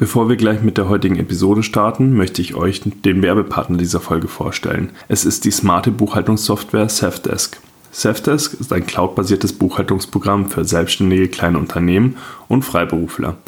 Bevor wir gleich mit der heutigen Episode starten, möchte ich euch den Werbepartner dieser Folge vorstellen. Es ist die smarte Buchhaltungssoftware Safdesk. Safdesk ist ein cloudbasiertes Buchhaltungsprogramm für selbstständige kleine Unternehmen und Freiberufler.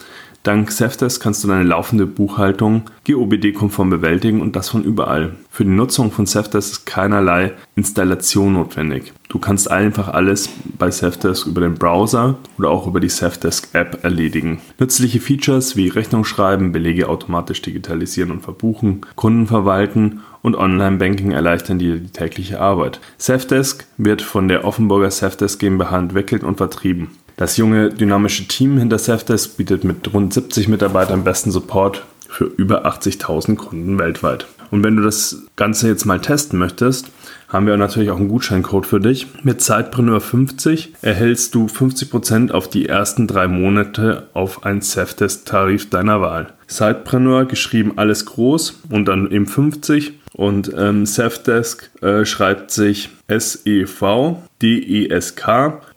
Dank Safdesk kannst du deine laufende Buchhaltung GOBD-konform bewältigen und das von überall. Für die Nutzung von Safdesk ist keinerlei Installation notwendig. Du kannst einfach alles bei Safdesk über den Browser oder auch über die Safdesk App erledigen. Nützliche Features wie Rechnung schreiben, Belege automatisch digitalisieren und verbuchen, Kunden verwalten und Online-Banking erleichtern dir die tägliche Arbeit. Safdesk wird von der Offenburger Safdesk GmbH entwickelt und vertrieben. Das junge, dynamische Team hinter Safdesk bietet mit rund 70 Mitarbeitern besten Support für über 80.000 Kunden weltweit. Und wenn du das Ganze jetzt mal testen möchtest, haben wir natürlich auch einen Gutscheincode für dich. Mit Zeitpreneur50 erhältst du 50% auf die ersten drei Monate auf einen Safdesk-Tarif deiner Wahl. Zeitpreneur geschrieben alles groß und dann eben 50 und ähm, Safdesk äh, schreibt sich S-E-V-D-E-S-K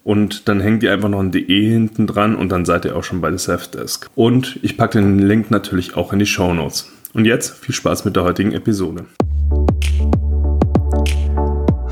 und dann hängt ihr einfach noch ein DE hinten dran und dann seid ihr auch schon bei der Safdesk. Und ich packe den Link natürlich auch in die Show Notes. Und jetzt viel Spaß mit der heutigen Episode.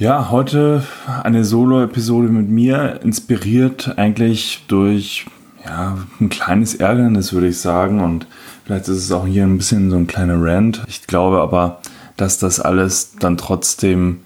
Ja, heute eine Solo-Episode mit mir, inspiriert eigentlich durch ja, ein kleines Ärgernis, würde ich sagen. Und vielleicht ist es auch hier ein bisschen so ein kleiner Rant. Ich glaube aber, dass das alles dann trotzdem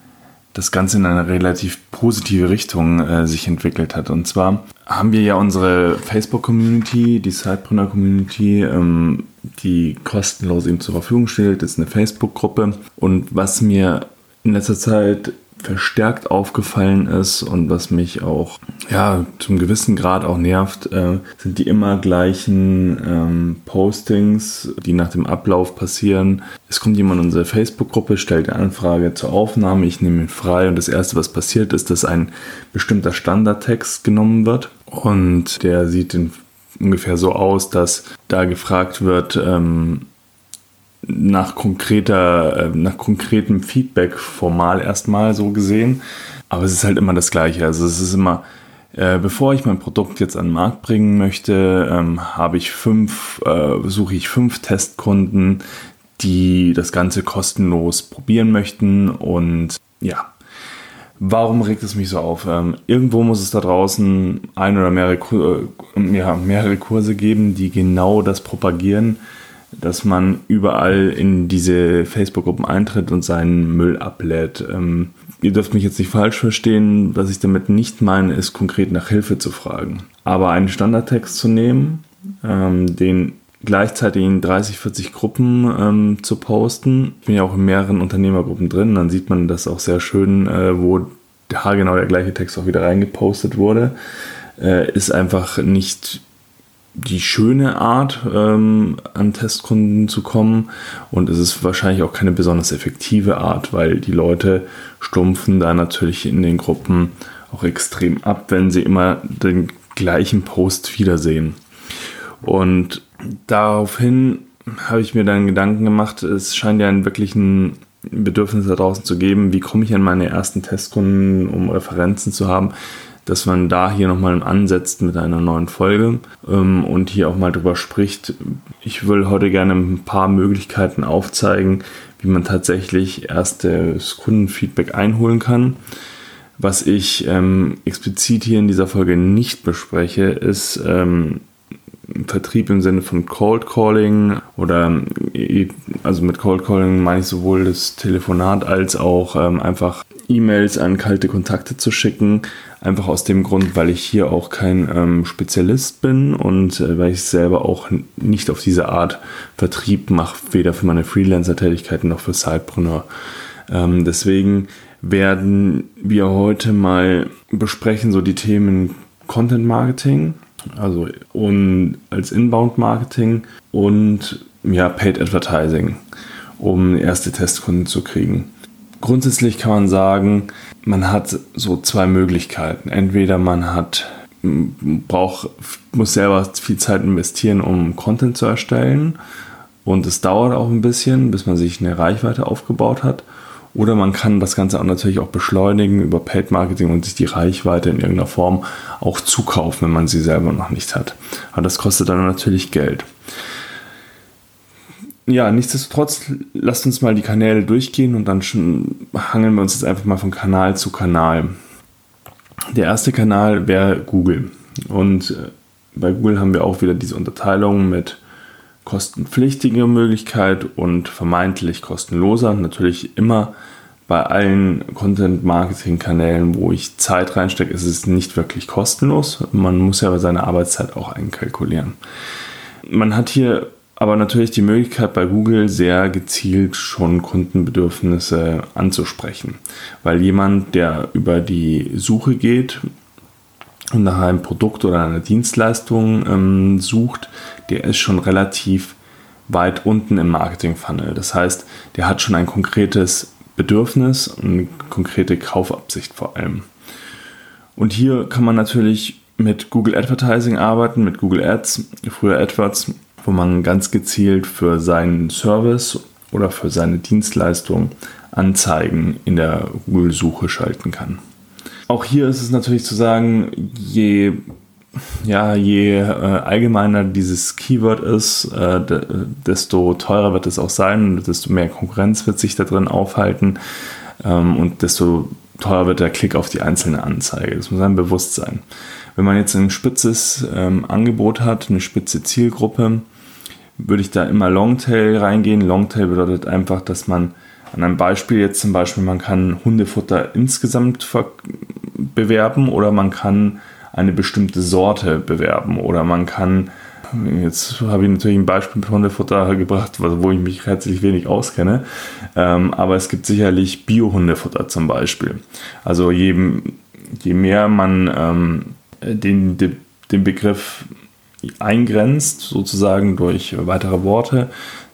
das Ganze in eine relativ positive Richtung äh, sich entwickelt hat. Und zwar haben wir ja unsere Facebook-Community, die Sidepreneur-Community, ähm, die kostenlos ihm zur Verfügung stellt. Das ist eine Facebook-Gruppe. Und was mir in letzter Zeit verstärkt aufgefallen ist und was mich auch ja zum gewissen Grad auch nervt, äh, sind die immer gleichen ähm, Postings, die nach dem Ablauf passieren. Es kommt jemand in unsere Facebook-Gruppe, stellt eine Anfrage zur Aufnahme, ich nehme ihn frei und das erste, was passiert, ist, dass ein bestimmter Standardtext genommen wird und der sieht in, ungefähr so aus, dass da gefragt wird, ähm, nach konkreter, äh, nach konkretem Feedback formal erstmal so gesehen. Aber es ist halt immer das Gleiche. Also es ist immer, äh, bevor ich mein Produkt jetzt an den Markt bringen möchte, ähm, habe ich fünf, äh, suche ich fünf Testkunden, die das Ganze kostenlos probieren möchten. Und ja, warum regt es mich so auf? Ähm, irgendwo muss es da draußen ein oder mehrere, ja, mehrere Kurse geben, die genau das propagieren dass man überall in diese Facebook-Gruppen eintritt und seinen Müll ablädt. Ähm, ihr dürft mich jetzt nicht falsch verstehen, was ich damit nicht meine, ist konkret nach Hilfe zu fragen. Aber einen Standardtext zu nehmen, ähm, den gleichzeitig in 30, 40 Gruppen ähm, zu posten. Ich bin ja auch in mehreren Unternehmergruppen drin, dann sieht man das auch sehr schön, äh, wo genau der gleiche Text auch wieder reingepostet wurde. Äh, ist einfach nicht die schöne Art, ähm, an Testkunden zu kommen. Und es ist wahrscheinlich auch keine besonders effektive Art, weil die Leute stumpfen da natürlich in den Gruppen auch extrem ab, wenn sie immer den gleichen Post wiedersehen. Und daraufhin habe ich mir dann Gedanken gemacht, es scheint ja einen wirklichen Bedürfnis da draußen zu geben, wie komme ich an meine ersten Testkunden, um Referenzen zu haben dass man da hier nochmal ansetzt mit einer neuen Folge ähm, und hier auch mal drüber spricht. Ich will heute gerne ein paar Möglichkeiten aufzeigen, wie man tatsächlich erstes Kundenfeedback einholen kann. Was ich ähm, explizit hier in dieser Folge nicht bespreche, ist ähm, Vertrieb im Sinne von Cold Calling oder also mit Cold Calling meine ich sowohl das Telefonat als auch ähm, einfach E-Mails an kalte Kontakte zu schicken. Einfach aus dem Grund, weil ich hier auch kein ähm, Spezialist bin und äh, weil ich selber auch nicht auf diese Art Vertrieb mache, weder für meine Freelancer-Tätigkeiten noch für Sidepreneur. Ähm, deswegen werden wir heute mal besprechen so die Themen Content Marketing, also und als Inbound Marketing und ja, Paid Advertising. um erste Testkunden zu kriegen. Grundsätzlich kann man sagen, man hat so zwei Möglichkeiten. Entweder man hat braucht, muss selber viel Zeit investieren, um Content zu erstellen. Und es dauert auch ein bisschen, bis man sich eine Reichweite aufgebaut hat. Oder man kann das Ganze auch natürlich auch beschleunigen über Paid Marketing und sich die Reichweite in irgendeiner Form auch zukaufen, wenn man sie selber noch nicht hat. Aber das kostet dann natürlich Geld. Ja, nichtsdestotrotz, lasst uns mal die Kanäle durchgehen und dann schon hangeln wir uns jetzt einfach mal von Kanal zu Kanal. Der erste Kanal wäre Google. Und äh, bei Google haben wir auch wieder diese Unterteilung mit kostenpflichtiger Möglichkeit und vermeintlich kostenloser. Natürlich immer bei allen Content-Marketing-Kanälen, wo ich Zeit reinstecke, ist es nicht wirklich kostenlos. Man muss ja seine Arbeitszeit auch einkalkulieren. Man hat hier aber natürlich die Möglichkeit bei Google sehr gezielt schon Kundenbedürfnisse anzusprechen, weil jemand, der über die Suche geht und nach einem Produkt oder einer Dienstleistung ähm, sucht, der ist schon relativ weit unten im Marketing-Funnel. Das heißt, der hat schon ein konkretes Bedürfnis und eine konkrete Kaufabsicht vor allem. Und hier kann man natürlich mit Google Advertising arbeiten, mit Google Ads, früher AdWords wo man ganz gezielt für seinen Service oder für seine Dienstleistung Anzeigen in der Google-Suche schalten kann. Auch hier ist es natürlich zu sagen, je, ja, je äh, allgemeiner dieses Keyword ist, äh, desto teurer wird es auch sein, desto mehr Konkurrenz wird sich da drin aufhalten ähm, und desto teurer wird der Klick auf die einzelne Anzeige. Das muss einem bewusst sein. Wenn man jetzt ein spitzes ähm, Angebot hat, eine spitze Zielgruppe, würde ich da immer Longtail reingehen. Longtail bedeutet einfach, dass man an einem Beispiel jetzt zum Beispiel, man kann Hundefutter insgesamt bewerben oder man kann eine bestimmte Sorte bewerben oder man kann, jetzt habe ich natürlich ein Beispiel mit Hundefutter gebracht, wo ich mich herzlich wenig auskenne, ähm, aber es gibt sicherlich Bio-Hundefutter zum Beispiel. Also je, je mehr man ähm, den, den Begriff eingrenzt, sozusagen durch weitere Worte,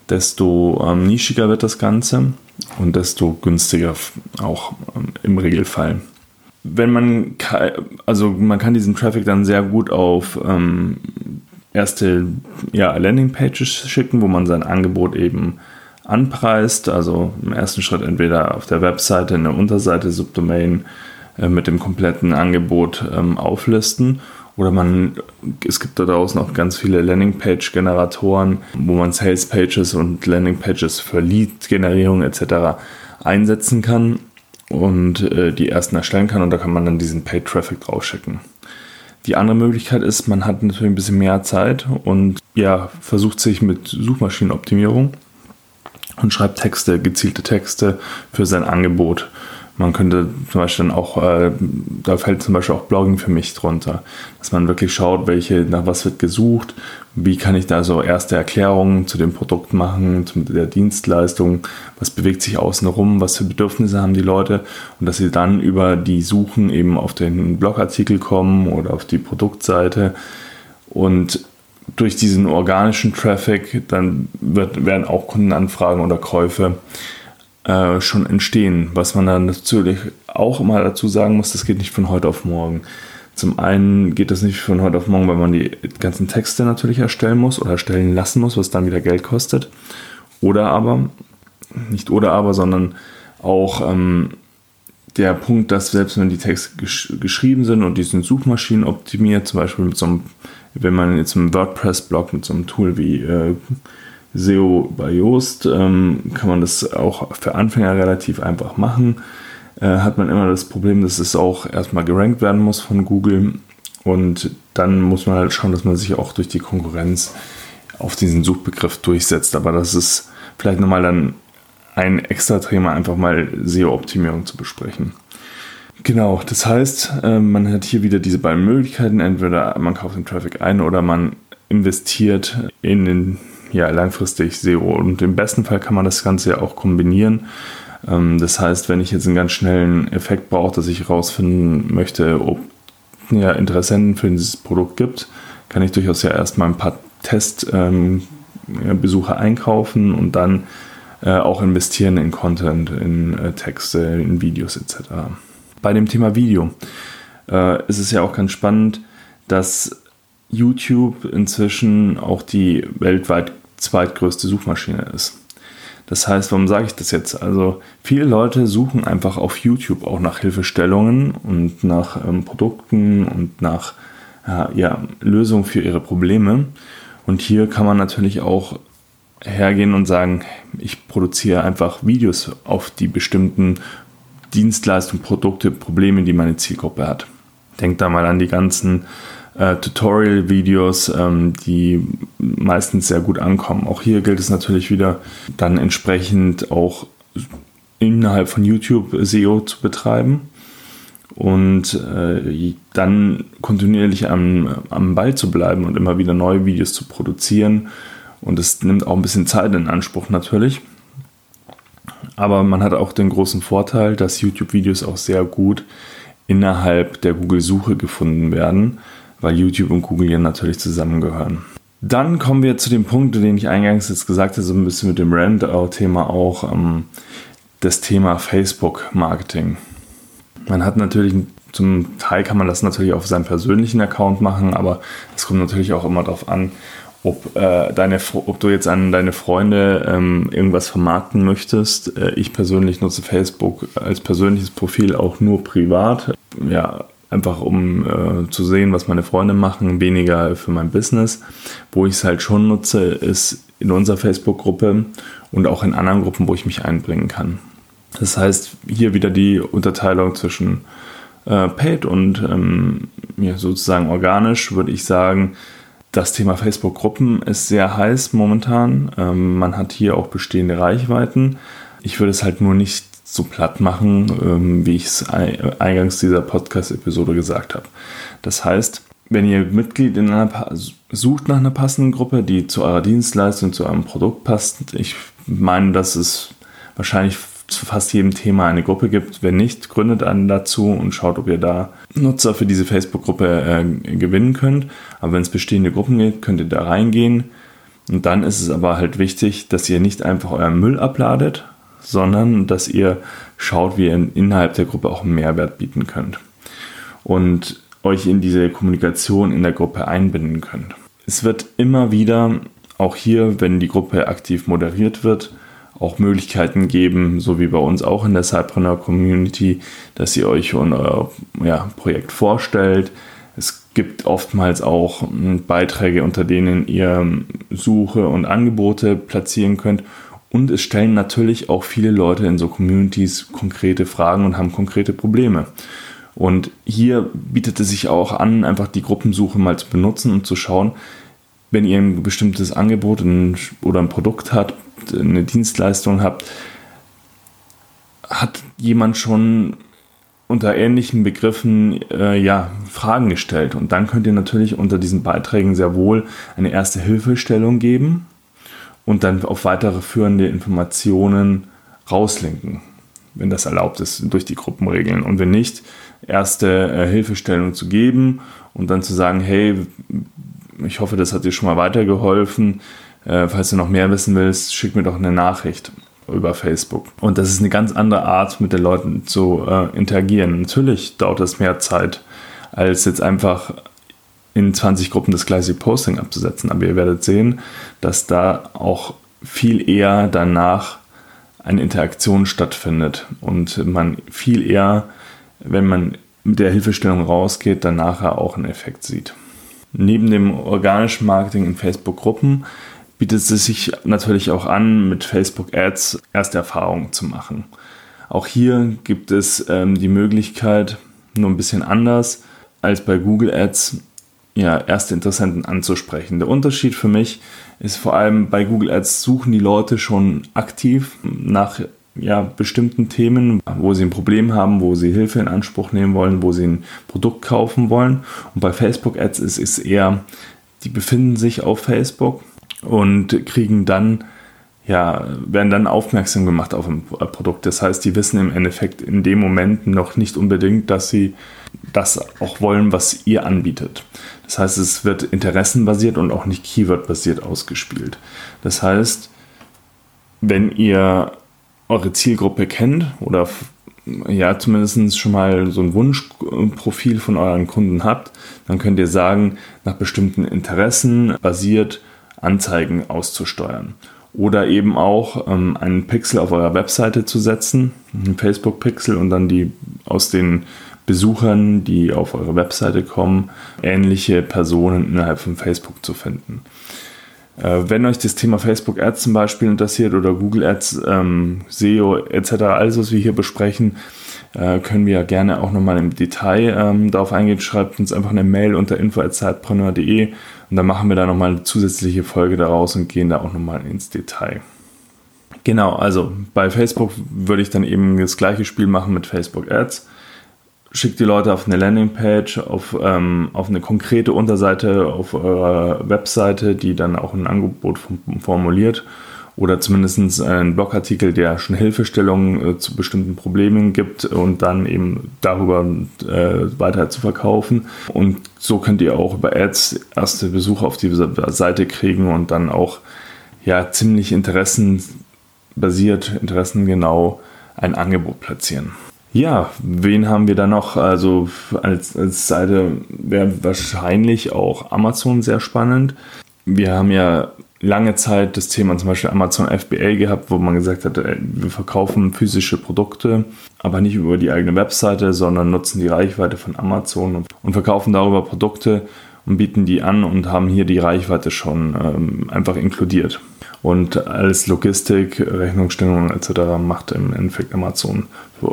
desto ähm, nischiger wird das Ganze und desto günstiger auch ähm, im Regelfall. Wenn man, also man kann diesen Traffic dann sehr gut auf ähm, erste ja, Landingpages schicken, wo man sein Angebot eben anpreist. Also im ersten Schritt entweder auf der Webseite in der Unterseite Subdomain äh, mit dem kompletten Angebot ähm, auflisten oder man, es gibt da draußen auch ganz viele Landingpage-Generatoren, wo man Sales-Pages und Landing-Pages für Lead-Generierung etc. einsetzen kann und äh, die ersten erstellen kann und da kann man dann diesen Paid-Traffic draufschicken. Die andere Möglichkeit ist, man hat natürlich ein bisschen mehr Zeit und ja, versucht sich mit Suchmaschinenoptimierung und schreibt Texte, gezielte Texte für sein Angebot man könnte zum Beispiel dann auch, äh, da fällt zum Beispiel auch Blogging für mich drunter, dass man wirklich schaut, welche, nach was wird gesucht, wie kann ich da so erste Erklärungen zu dem Produkt machen, zu der Dienstleistung, was bewegt sich außen rum, was für Bedürfnisse haben die Leute und dass sie dann über die Suchen eben auf den Blogartikel kommen oder auf die Produktseite und durch diesen organischen Traffic dann wird, werden auch Kundenanfragen oder Käufe äh, schon entstehen. Was man dann natürlich auch mal dazu sagen muss, das geht nicht von heute auf morgen. Zum einen geht das nicht von heute auf morgen, weil man die ganzen Texte natürlich erstellen muss oder erstellen lassen muss, was dann wieder Geld kostet. Oder aber, nicht oder aber, sondern auch ähm, der Punkt, dass selbst wenn die Texte gesch geschrieben sind und die sind Suchmaschinen optimiert, zum Beispiel mit so einem, wenn man jetzt im WordPress-Blog mit so einem Tool wie äh, SEO bei Yoast ähm, kann man das auch für Anfänger relativ einfach machen. Äh, hat man immer das Problem, dass es auch erstmal gerankt werden muss von Google und dann muss man halt schauen, dass man sich auch durch die Konkurrenz auf diesen Suchbegriff durchsetzt. Aber das ist vielleicht nochmal dann ein extra Thema, einfach mal SEO-Optimierung zu besprechen. Genau, das heißt, äh, man hat hier wieder diese beiden Möglichkeiten. Entweder man kauft den Traffic ein oder man investiert in den ja, langfristig SEO. Und im besten Fall kann man das Ganze ja auch kombinieren. Ähm, das heißt, wenn ich jetzt einen ganz schnellen Effekt brauche, dass ich herausfinden möchte, ob ja, Interessenten für dieses Produkt gibt, kann ich durchaus ja erstmal ein paar Testbesucher ähm, einkaufen und dann äh, auch investieren in Content, in äh, Texte, in Videos etc. Bei dem Thema Video äh, ist es ja auch ganz spannend, dass YouTube inzwischen auch die weltweit zweitgrößte Suchmaschine ist. Das heißt, warum sage ich das jetzt? Also viele Leute suchen einfach auf YouTube auch nach Hilfestellungen und nach ähm, Produkten und nach äh, ja, Lösungen für ihre Probleme. Und hier kann man natürlich auch hergehen und sagen, ich produziere einfach Videos auf die bestimmten Dienstleistungen, Produkte, Probleme, die meine Zielgruppe hat. Denkt da mal an die ganzen äh, Tutorial-Videos, ähm, die meistens sehr gut ankommen. Auch hier gilt es natürlich wieder, dann entsprechend auch innerhalb von YouTube SEO zu betreiben und äh, dann kontinuierlich am, am Ball zu bleiben und immer wieder neue Videos zu produzieren. Und es nimmt auch ein bisschen Zeit in Anspruch natürlich. Aber man hat auch den großen Vorteil, dass YouTube-Videos auch sehr gut innerhalb der Google-Suche gefunden werden weil YouTube und Google ja natürlich zusammengehören. Dann kommen wir zu dem Punkt, den ich eingangs jetzt gesagt habe, so ein bisschen mit dem Rand-Thema auch, ähm, das Thema Facebook-Marketing. Man hat natürlich, zum Teil kann man das natürlich auf seinem persönlichen Account machen, aber es kommt natürlich auch immer darauf an, ob, äh, deine, ob du jetzt an deine Freunde ähm, irgendwas vermarkten möchtest. Äh, ich persönlich nutze Facebook als persönliches Profil auch nur privat. Ja, einfach um äh, zu sehen, was meine Freunde machen, weniger für mein Business. Wo ich es halt schon nutze, ist in unserer Facebook-Gruppe und auch in anderen Gruppen, wo ich mich einbringen kann. Das heißt, hier wieder die Unterteilung zwischen äh, Paid und ähm, ja, sozusagen organisch, würde ich sagen, das Thema Facebook-Gruppen ist sehr heiß momentan. Ähm, man hat hier auch bestehende Reichweiten. Ich würde es halt nur nicht so platt machen, ähm, wie ich es eingangs dieser Podcast-Episode gesagt habe. Das heißt, wenn ihr Mitglied in einer sucht nach einer passenden Gruppe, die zu eurer Dienstleistung, zu eurem Produkt passt, ich meine, dass es wahrscheinlich zu fast jedem Thema eine Gruppe gibt. Wenn nicht, gründet einen dazu und schaut, ob ihr da Nutzer für diese Facebook-Gruppe äh, gewinnen könnt. Aber wenn es bestehende Gruppen gibt, könnt ihr da reingehen. Und dann ist es aber halt wichtig, dass ihr nicht einfach euren Müll abladet, sondern dass ihr schaut, wie ihr innerhalb der Gruppe auch Mehrwert bieten könnt und euch in diese Kommunikation in der Gruppe einbinden könnt. Es wird immer wieder, auch hier, wenn die Gruppe aktiv moderiert wird, auch Möglichkeiten geben, so wie bei uns auch in der Cypreneur Community, dass ihr euch euer ja, Projekt vorstellt. Es gibt oftmals auch hm, Beiträge, unter denen ihr Suche und Angebote platzieren könnt und es stellen natürlich auch viele Leute in so Communities konkrete Fragen und haben konkrete Probleme. Und hier bietet es sich auch an, einfach die Gruppensuche mal zu benutzen und zu schauen, wenn ihr ein bestimmtes Angebot oder ein Produkt habt, eine Dienstleistung habt, hat jemand schon unter ähnlichen Begriffen äh, ja, Fragen gestellt. Und dann könnt ihr natürlich unter diesen Beiträgen sehr wohl eine erste Hilfestellung geben und dann auf weitere führende Informationen rauslinken, wenn das erlaubt ist durch die Gruppenregeln. Und wenn nicht, erste äh, Hilfestellung zu geben und dann zu sagen, hey, ich hoffe, das hat dir schon mal weitergeholfen. Äh, falls du noch mehr wissen willst, schick mir doch eine Nachricht über Facebook. Und das ist eine ganz andere Art, mit den Leuten zu äh, interagieren. Natürlich dauert das mehr Zeit, als jetzt einfach in 20 Gruppen das gleiche Posting abzusetzen. Aber ihr werdet sehen, dass da auch viel eher danach eine Interaktion stattfindet und man viel eher, wenn man mit der Hilfestellung rausgeht, dann nachher auch einen Effekt sieht. Neben dem organischen Marketing in Facebook-Gruppen bietet es sich natürlich auch an, mit Facebook-Ads erste Erfahrungen zu machen. Auch hier gibt es ähm, die Möglichkeit, nur ein bisschen anders als bei Google Ads, ja, erste Interessenten anzusprechen. Der Unterschied für mich ist vor allem bei Google Ads suchen die Leute schon aktiv nach ja, bestimmten Themen, wo sie ein Problem haben, wo sie Hilfe in Anspruch nehmen wollen, wo sie ein Produkt kaufen wollen. Und bei Facebook Ads ist es eher, die befinden sich auf Facebook und kriegen dann ja, werden dann aufmerksam gemacht auf ein Produkt. Das heißt, die wissen im Endeffekt in dem Moment noch nicht unbedingt, dass sie das auch wollen, was ihr anbietet. Das heißt, es wird interessenbasiert und auch nicht keywordbasiert ausgespielt. Das heißt, wenn ihr eure Zielgruppe kennt oder ja, zumindest schon mal so ein Wunschprofil von euren Kunden habt, dann könnt ihr sagen, nach bestimmten Interessen basiert Anzeigen auszusteuern. Oder eben auch ähm, einen Pixel auf eurer Webseite zu setzen, einen Facebook-Pixel und dann die aus den Besuchern, die auf eure Webseite kommen, ähnliche Personen innerhalb von Facebook zu finden. Äh, wenn euch das Thema Facebook Ads zum Beispiel interessiert oder Google Ads, ähm, SEO etc., alles was wir hier besprechen, äh, können wir ja gerne auch nochmal im Detail ähm, darauf eingehen. Schreibt uns einfach eine Mail unter info.zeitpreneur.de und dann machen wir da nochmal eine zusätzliche Folge daraus und gehen da auch nochmal ins Detail. Genau, also bei Facebook würde ich dann eben das gleiche Spiel machen mit Facebook Ads schickt die Leute auf eine Landingpage, auf, ähm, auf eine konkrete Unterseite auf eurer Webseite, die dann auch ein Angebot formuliert oder zumindest einen Blogartikel, der schon Hilfestellungen äh, zu bestimmten Problemen gibt und dann eben darüber äh, weiter zu verkaufen. Und so könnt ihr auch über Ads erste Besucher auf diese Seite kriegen und dann auch ja ziemlich interessenbasiert, interessengenau ein Angebot platzieren. Ja, wen haben wir da noch? Also als, als Seite wäre wahrscheinlich auch Amazon sehr spannend. Wir haben ja lange Zeit das Thema zum Beispiel Amazon FBA gehabt, wo man gesagt hat, wir verkaufen physische Produkte, aber nicht über die eigene Webseite, sondern nutzen die Reichweite von Amazon und verkaufen darüber Produkte und bieten die an und haben hier die Reichweite schon ähm, einfach inkludiert. Und alles Logistik, Rechnungsstellung etc. macht im Endeffekt Amazon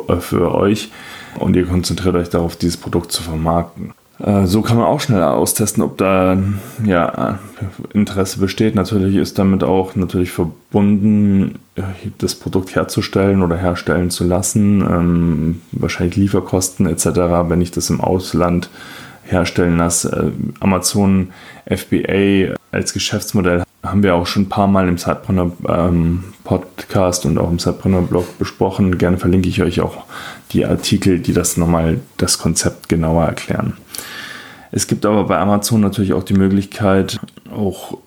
äh, für euch und ihr konzentriert euch darauf, dieses Produkt zu vermarkten. Äh, so kann man auch schnell austesten, ob da ja, Interesse besteht. Natürlich ist damit auch natürlich verbunden, äh, das Produkt herzustellen oder herstellen zu lassen. Ähm, wahrscheinlich Lieferkosten etc., wenn ich das im Ausland herstellen lasse. Amazon FBA als Geschäftsmodell haben wir auch schon ein paar Mal im Zeitbrenner ähm, Podcast und auch im Zeitbrenner Blog besprochen. Gerne verlinke ich euch auch die Artikel, die das nochmal das Konzept genauer erklären. Es gibt aber bei Amazon natürlich auch die Möglichkeit, auch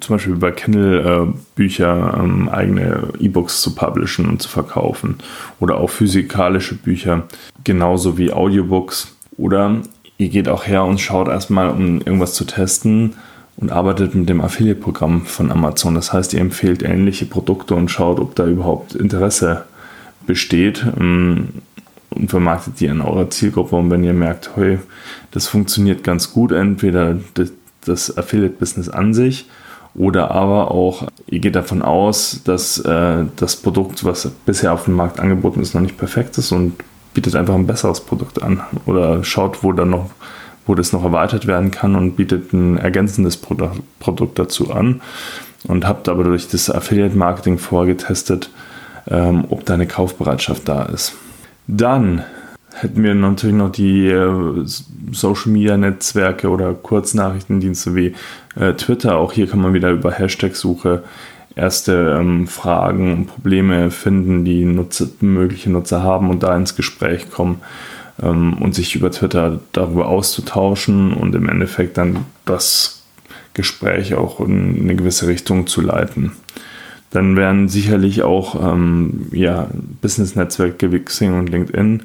zum Beispiel bei Kindle äh, Bücher ähm, eigene E-Books zu publishen und zu verkaufen oder auch physikalische Bücher, genauso wie Audiobooks. Oder ihr geht auch her und schaut erstmal, um irgendwas zu testen, und arbeitet mit dem Affiliate-Programm von Amazon. Das heißt, ihr empfehlt ähnliche Produkte und schaut, ob da überhaupt Interesse besteht ähm, und vermarktet die in eurer Zielgruppe. Und wenn ihr merkt, hey, das funktioniert ganz gut, entweder das Affiliate-Business an sich oder aber auch, ihr geht davon aus, dass äh, das Produkt, was bisher auf dem Markt angeboten ist, noch nicht perfekt ist und bietet einfach ein besseres Produkt an oder schaut, wo dann noch wo das noch erweitert werden kann und bietet ein ergänzendes Produkt dazu an. Und habt aber durch das Affiliate Marketing vorgetestet, ähm, ob da eine Kaufbereitschaft da ist. Dann hätten wir natürlich noch die äh, Social Media Netzwerke oder Kurznachrichtendienste wie äh, Twitter. Auch hier kann man wieder über Hashtag-Suche erste ähm, Fragen und Probleme finden, die Nutzer, mögliche Nutzer haben und da ins Gespräch kommen ähm, und sich über Twitter darüber auszutauschen und im Endeffekt dann das Gespräch auch in eine gewisse Richtung zu leiten. Dann wären sicherlich auch ähm, ja, Business-Netzwerke wie Xing und LinkedIn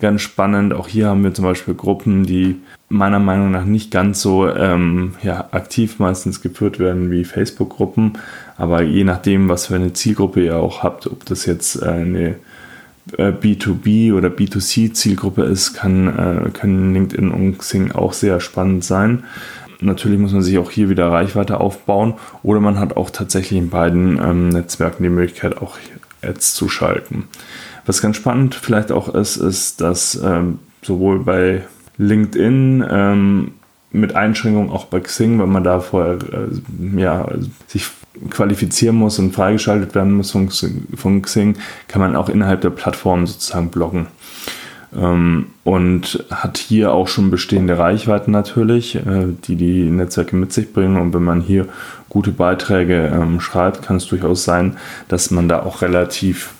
ganz spannend. Auch hier haben wir zum Beispiel Gruppen, die meiner Meinung nach nicht ganz so ähm, ja, aktiv meistens geführt werden wie Facebook-Gruppen. Aber je nachdem, was für eine Zielgruppe ihr auch habt, ob das jetzt äh, eine B2B äh, oder B2C Zielgruppe ist, kann, äh, können LinkedIn und Xing auch sehr spannend sein. Natürlich muss man sich auch hier wieder Reichweite aufbauen oder man hat auch tatsächlich in beiden ähm, Netzwerken die Möglichkeit, auch Ads zu schalten. Was ganz spannend vielleicht auch ist, ist, dass ähm, sowohl bei LinkedIn ähm, mit Einschränkungen auch bei Xing, wenn man da vorher äh, ja, sich qualifizieren muss und freigeschaltet werden muss von, von Xing, kann man auch innerhalb der Plattform sozusagen bloggen. Ähm, und hat hier auch schon bestehende Reichweiten natürlich, äh, die die Netzwerke mit sich bringen. Und wenn man hier gute Beiträge ähm, schreibt, kann es durchaus sein, dass man da auch relativ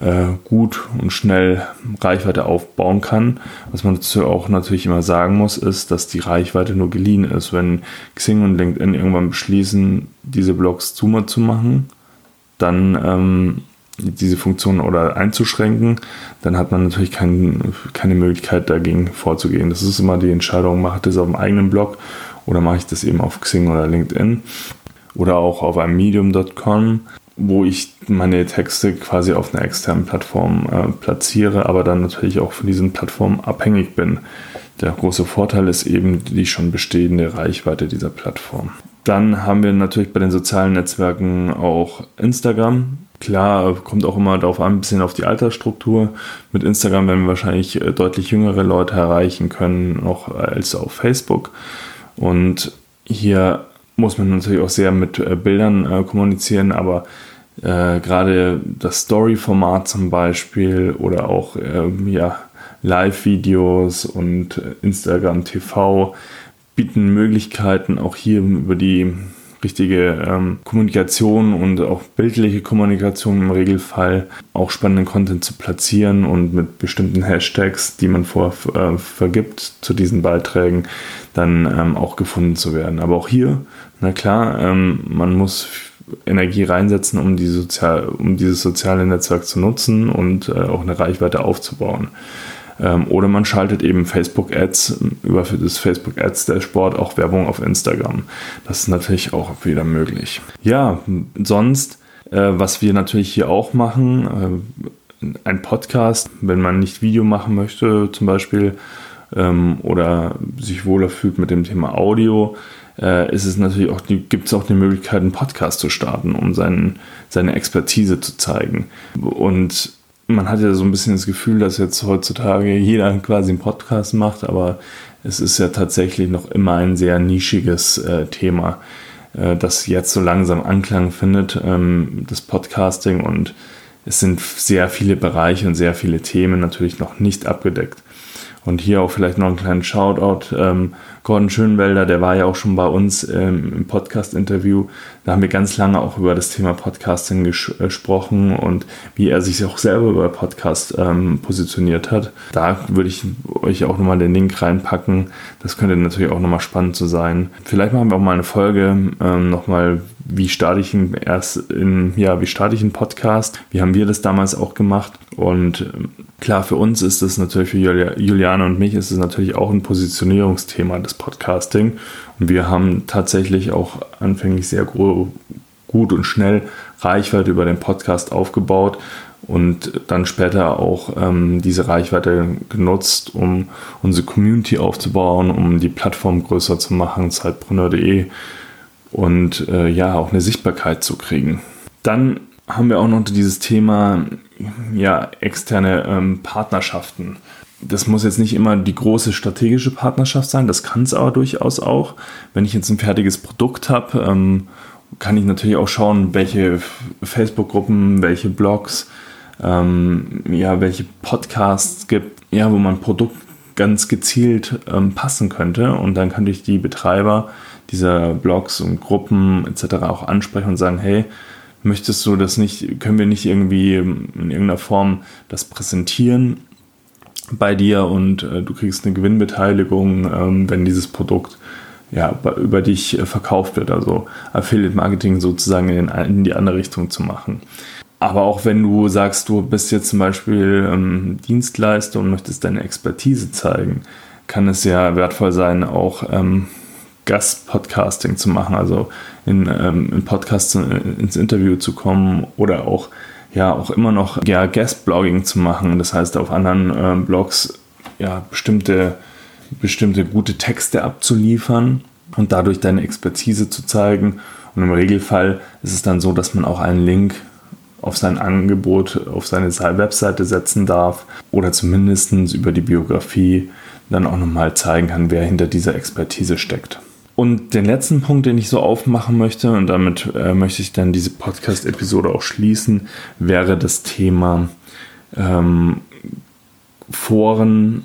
äh, gut und schnell Reichweite aufbauen kann. Was man dazu auch natürlich immer sagen muss, ist, dass die Reichweite nur geliehen ist. Wenn Xing und LinkedIn irgendwann beschließen, diese Blogs zu machen, dann ähm, diese Funktion oder einzuschränken, dann hat man natürlich kein, keine Möglichkeit dagegen vorzugehen. Das ist immer die Entscheidung, mache ich das auf dem eigenen Blog oder mache ich das eben auf Xing oder LinkedIn oder auch auf einem medium.com, wo ich meine Texte quasi auf einer externen Plattform äh, platziere, aber dann natürlich auch von diesen Plattformen abhängig bin. Der große Vorteil ist eben die schon bestehende Reichweite dieser Plattform. Dann haben wir natürlich bei den sozialen Netzwerken auch Instagram. Klar, kommt auch immer darauf an, ein bisschen auf die Altersstruktur. Mit Instagram werden wir wahrscheinlich äh, deutlich jüngere Leute erreichen können, noch als auf Facebook. Und hier muss man natürlich auch sehr mit äh, Bildern äh, kommunizieren, aber äh, gerade das Story-Format zum Beispiel oder auch äh, ja, Live-Videos und Instagram TV bieten Möglichkeiten, auch hier über die richtige ähm, Kommunikation und auch bildliche Kommunikation im Regelfall auch spannenden Content zu platzieren und mit bestimmten Hashtags, die man vorher äh, vergibt zu diesen Beiträgen, dann ähm, auch gefunden zu werden. Aber auch hier, na klar, ähm, man muss Energie reinsetzen, um, die sozial, um dieses soziale Netzwerk zu nutzen und äh, auch eine Reichweite aufzubauen. Ähm, oder man schaltet eben Facebook-Ads über das Facebook-Ads-Dashboard auch Werbung auf Instagram. Das ist natürlich auch wieder möglich. Ja, sonst, äh, was wir natürlich hier auch machen, äh, ein Podcast, wenn man nicht Video machen möchte, zum Beispiel, ähm, oder sich wohler fühlt mit dem Thema Audio, äh, ist es natürlich auch, gibt es auch die Möglichkeit, einen Podcast zu starten, um seinen, seine Expertise zu zeigen. Und man hat ja so ein bisschen das Gefühl, dass jetzt heutzutage jeder quasi einen Podcast macht, aber es ist ja tatsächlich noch immer ein sehr nischiges äh, Thema, äh, das jetzt so langsam Anklang findet, ähm, das Podcasting und es sind sehr viele Bereiche und sehr viele Themen natürlich noch nicht abgedeckt. Und hier auch vielleicht noch einen kleinen Shoutout. Ähm, Gordon Schönwelder, der war ja auch schon bei uns ähm, im Podcast-Interview. Da haben wir ganz lange auch über das Thema Podcasting ges äh, gesprochen und wie er sich auch selber über Podcast ähm, positioniert hat. Da würde ich euch auch nochmal den Link reinpacken. Das könnte natürlich auch nochmal spannend zu sein. Vielleicht machen wir auch mal eine Folge ähm, nochmal, wie starte ich einen erst in, ja, wie starte ich einen Podcast? Wie haben wir das damals auch gemacht? Und ähm, klar, für uns ist es natürlich, für Juliane und mich ist es natürlich auch ein Positionierungsthema des Podcasting. Und wir haben tatsächlich auch anfänglich sehr gut und schnell Reichweite über den Podcast aufgebaut und dann später auch ähm, diese Reichweite genutzt, um unsere Community aufzubauen, um die Plattform größer zu machen, zeitpreneur.de und äh, ja, auch eine Sichtbarkeit zu kriegen. Dann haben wir auch noch dieses Thema ja, externe ähm, Partnerschaften. Das muss jetzt nicht immer die große strategische Partnerschaft sein, das kann es aber durchaus auch. Wenn ich jetzt ein fertiges Produkt habe, ähm, kann ich natürlich auch schauen, welche Facebook-Gruppen, welche Blogs, ähm, ja, welche Podcasts gibt, ja, wo mein Produkt ganz gezielt ähm, passen könnte. Und dann könnte ich die Betreiber dieser Blogs und Gruppen etc. auch ansprechen und sagen, hey, möchtest du das nicht, können wir nicht irgendwie in irgendeiner Form das präsentieren bei dir und äh, du kriegst eine Gewinnbeteiligung, ähm, wenn dieses Produkt ja, über dich äh, verkauft wird, also Affiliate Marketing sozusagen in, in, die andere Richtung zu machen. Aber auch wenn du sagst, du bist jetzt zum Beispiel ähm, Dienstleister und möchtest deine Expertise zeigen, kann es ja wertvoll sein, auch ähm, Gastpodcasting zu machen, also in, ähm, in Podcasts äh, ins Interview zu kommen oder auch ja auch immer noch ja, Guest-Blogging zu machen. Das heißt, auf anderen ähm, Blogs ja bestimmte, bestimmte gute Texte abzuliefern und dadurch deine Expertise zu zeigen. Und im Regelfall ist es dann so, dass man auch einen Link auf sein Angebot, auf seine Webseite setzen darf oder zumindest über die Biografie dann auch nochmal zeigen kann, wer hinter dieser Expertise steckt. Und den letzten Punkt, den ich so aufmachen möchte, und damit äh, möchte ich dann diese Podcast-Episode auch schließen, wäre das Thema ähm, Foren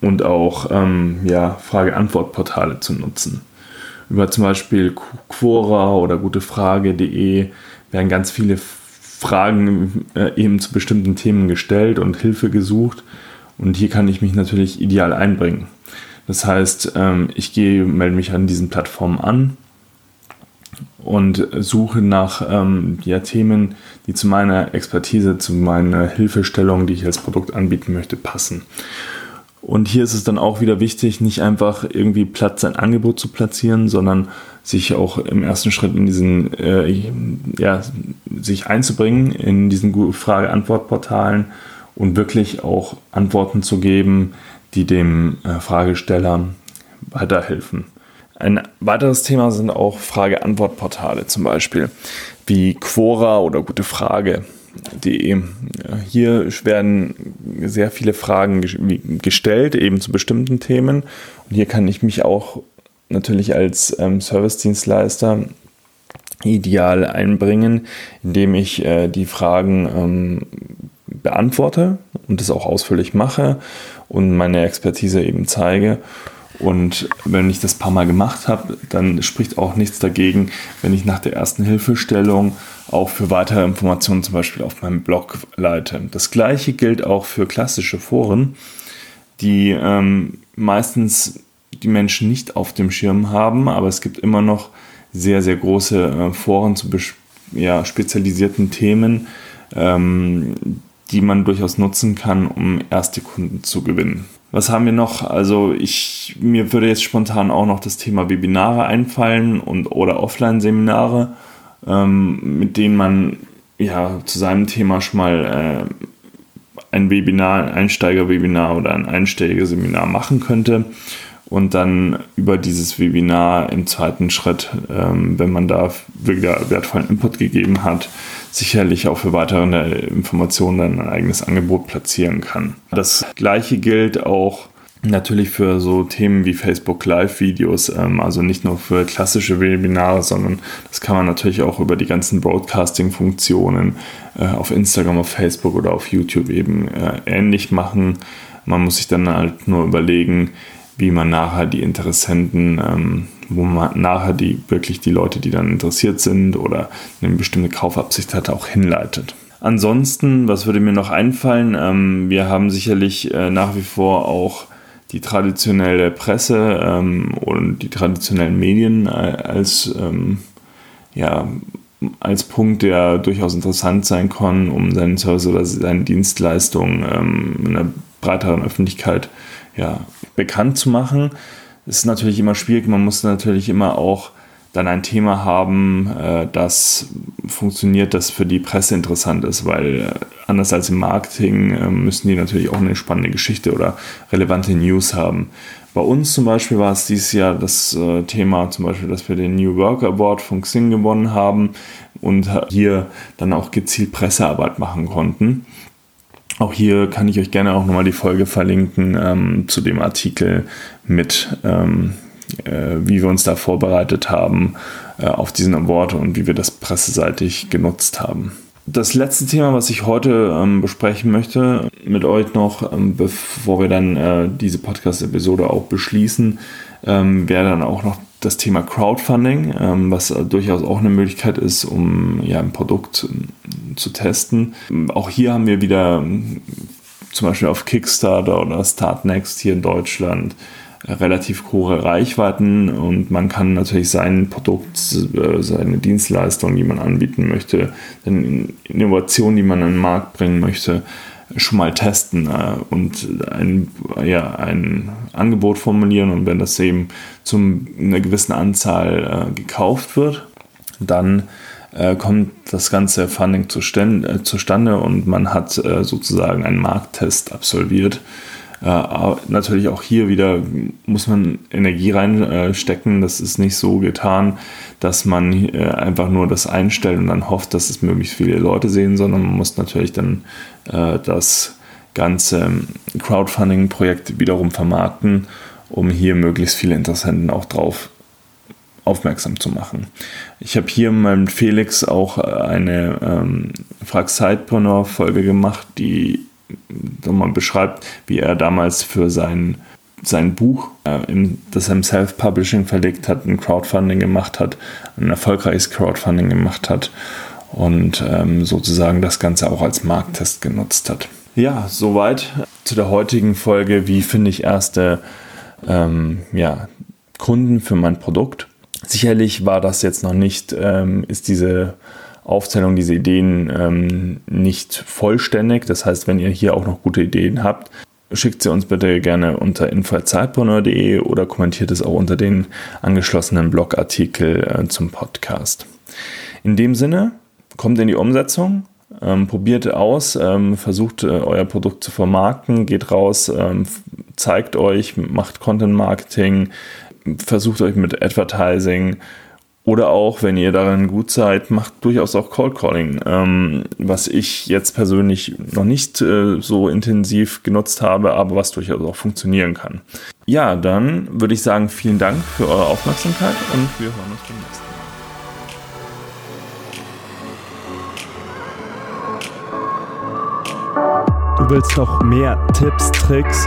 und auch ähm, ja, Frage-Antwort-Portale zu nutzen. Über zum Beispiel Quora oder gutefrage.de werden ganz viele Fragen äh, eben zu bestimmten Themen gestellt und Hilfe gesucht. Und hier kann ich mich natürlich ideal einbringen. Das heißt, ähm, ich gehe, melde mich an diesen Plattformen an und suche nach ähm, ja, Themen, die zu meiner Expertise, zu meiner Hilfestellung, die ich als Produkt anbieten möchte, passen. Und hier ist es dann auch wieder wichtig, nicht einfach irgendwie Platz ein Angebot zu platzieren, sondern sich auch im ersten Schritt in diesen, äh, ja, sich einzubringen in diesen Frage-Antwort-Portalen und wirklich auch Antworten zu geben, die dem äh, Fragesteller weiterhelfen. Ein weiteres Thema sind auch Frage-Antwort-Portale zum Beispiel, wie Quora oder Gute Frage. Hier werden sehr viele Fragen gestellt, eben zu bestimmten Themen. Und hier kann ich mich auch natürlich als ähm, Service-Dienstleister ideal einbringen, indem ich äh, die Fragen ähm, beantworte und das auch ausführlich mache und meine Expertise eben zeige und wenn ich das paar Mal gemacht habe, dann spricht auch nichts dagegen, wenn ich nach der ersten Hilfestellung auch für weitere Informationen zum Beispiel auf meinem Blog leite. Das gleiche gilt auch für klassische Foren, die ähm, meistens die Menschen nicht auf dem Schirm haben, aber es gibt immer noch sehr, sehr große äh, Foren zu ja, spezialisierten Themen, ähm, die man durchaus nutzen kann, um erste Kunden zu gewinnen. Was haben wir noch? Also ich, mir würde jetzt spontan auch noch das Thema Webinare einfallen und oder Offline-Seminare, ähm, mit denen man ja zu seinem Thema schon mal äh, ein Webinar, ein Einsteiger-Webinar oder ein Einsteiger-Seminar machen könnte und dann über dieses Webinar im zweiten Schritt, ähm, wenn man da wertvollen Input gegeben hat, sicherlich auch für weitere Informationen dann ein eigenes Angebot platzieren kann. Das gleiche gilt auch natürlich für so Themen wie Facebook Live-Videos, ähm, also nicht nur für klassische Webinare, sondern das kann man natürlich auch über die ganzen Broadcasting-Funktionen äh, auf Instagram, auf Facebook oder auf YouTube eben äh, ähnlich machen. Man muss sich dann halt nur überlegen, wie man nachher die Interessenten, ähm, wo man nachher die wirklich die Leute, die dann interessiert sind oder eine bestimmte Kaufabsicht hat, auch hinleitet. Ansonsten, was würde mir noch einfallen? Ähm, wir haben sicherlich äh, nach wie vor auch die traditionelle Presse ähm, und die traditionellen Medien äh, als, ähm, ja, als Punkt, der durchaus interessant sein kann, um seinen Service oder seine Dienstleistung ähm, einer breiteren Öffentlichkeit ja, bekannt zu machen. ist natürlich immer schwierig. Man muss natürlich immer auch dann ein Thema haben, äh, das funktioniert, das für die Presse interessant ist, weil äh, anders als im Marketing äh, müssen die natürlich auch eine spannende Geschichte oder relevante News haben. Bei uns zum Beispiel war es dieses Jahr das Thema zum Beispiel, dass wir den New Work Award von Xing gewonnen haben und hier dann auch gezielt Pressearbeit machen konnten. Auch hier kann ich euch gerne auch nochmal die Folge verlinken ähm, zu dem Artikel mit, ähm, äh, wie wir uns da vorbereitet haben äh, auf diesen Award und wie wir das presseseitig genutzt haben. Das letzte Thema, was ich heute ähm, besprechen möchte mit euch noch, ähm, bevor wir dann äh, diese Podcast-Episode auch beschließen, ähm, wäre dann auch noch das Thema Crowdfunding, was durchaus auch eine Möglichkeit ist, um ja, ein Produkt zu testen. Auch hier haben wir wieder zum Beispiel auf Kickstarter oder Startnext hier in Deutschland relativ hohe Reichweiten und man kann natürlich sein Produkt, äh, seine Dienstleistung, die man anbieten möchte, eine Innovation, die man an den Markt bringen möchte, schon mal testen äh, und ein, ja, ein Angebot formulieren. Und wenn das eben zu einer gewissen Anzahl äh, gekauft wird, dann kommt das ganze Funding zustande, und man hat sozusagen einen Markttest absolviert äh, natürlich auch hier wieder muss man Energie reinstecken. das ist nicht so getan, dass man äh, einfach nur das einstellt und dann hofft, dass es möglichst viele Leute sehen, sondern man muss natürlich dann äh, das ganze Crowdfunding-Projekt wiederum vermarkten, um hier möglichst viele Interessenten auch drauf aufmerksam zu machen. Ich habe hier mit Felix auch eine ähm, Frag Sidepreneur-Folge gemacht, die man beschreibt, wie er damals für sein, sein Buch, äh, in, das er im Self-Publishing verlegt hat, ein Crowdfunding gemacht hat, ein erfolgreiches Crowdfunding gemacht hat und ähm, sozusagen das Ganze auch als Markttest genutzt hat. Ja, soweit zu der heutigen Folge. Wie finde ich erste ähm, ja, Kunden für mein Produkt? Sicherlich war das jetzt noch nicht, ähm, ist diese Aufzählung, diese Ideen ähm, nicht vollständig. Das heißt, wenn ihr hier auch noch gute Ideen habt, schickt sie uns bitte gerne unter info.zeitbrunner.de oder kommentiert es auch unter den angeschlossenen Blogartikel äh, zum Podcast. In dem Sinne, kommt in die Umsetzung, ähm, probiert aus, ähm, versucht äh, euer Produkt zu vermarkten, geht raus, ähm, zeigt euch, macht Content Marketing, versucht euch mit Advertising oder auch, wenn ihr darin gut seid, macht durchaus auch Cold Calling, ähm, was ich jetzt persönlich noch nicht äh, so intensiv genutzt habe, aber was durchaus auch funktionieren kann. Ja, dann würde ich sagen, vielen Dank für eure Aufmerksamkeit und wir hören uns beim nächsten Mal. Du willst noch mehr Tipps, Tricks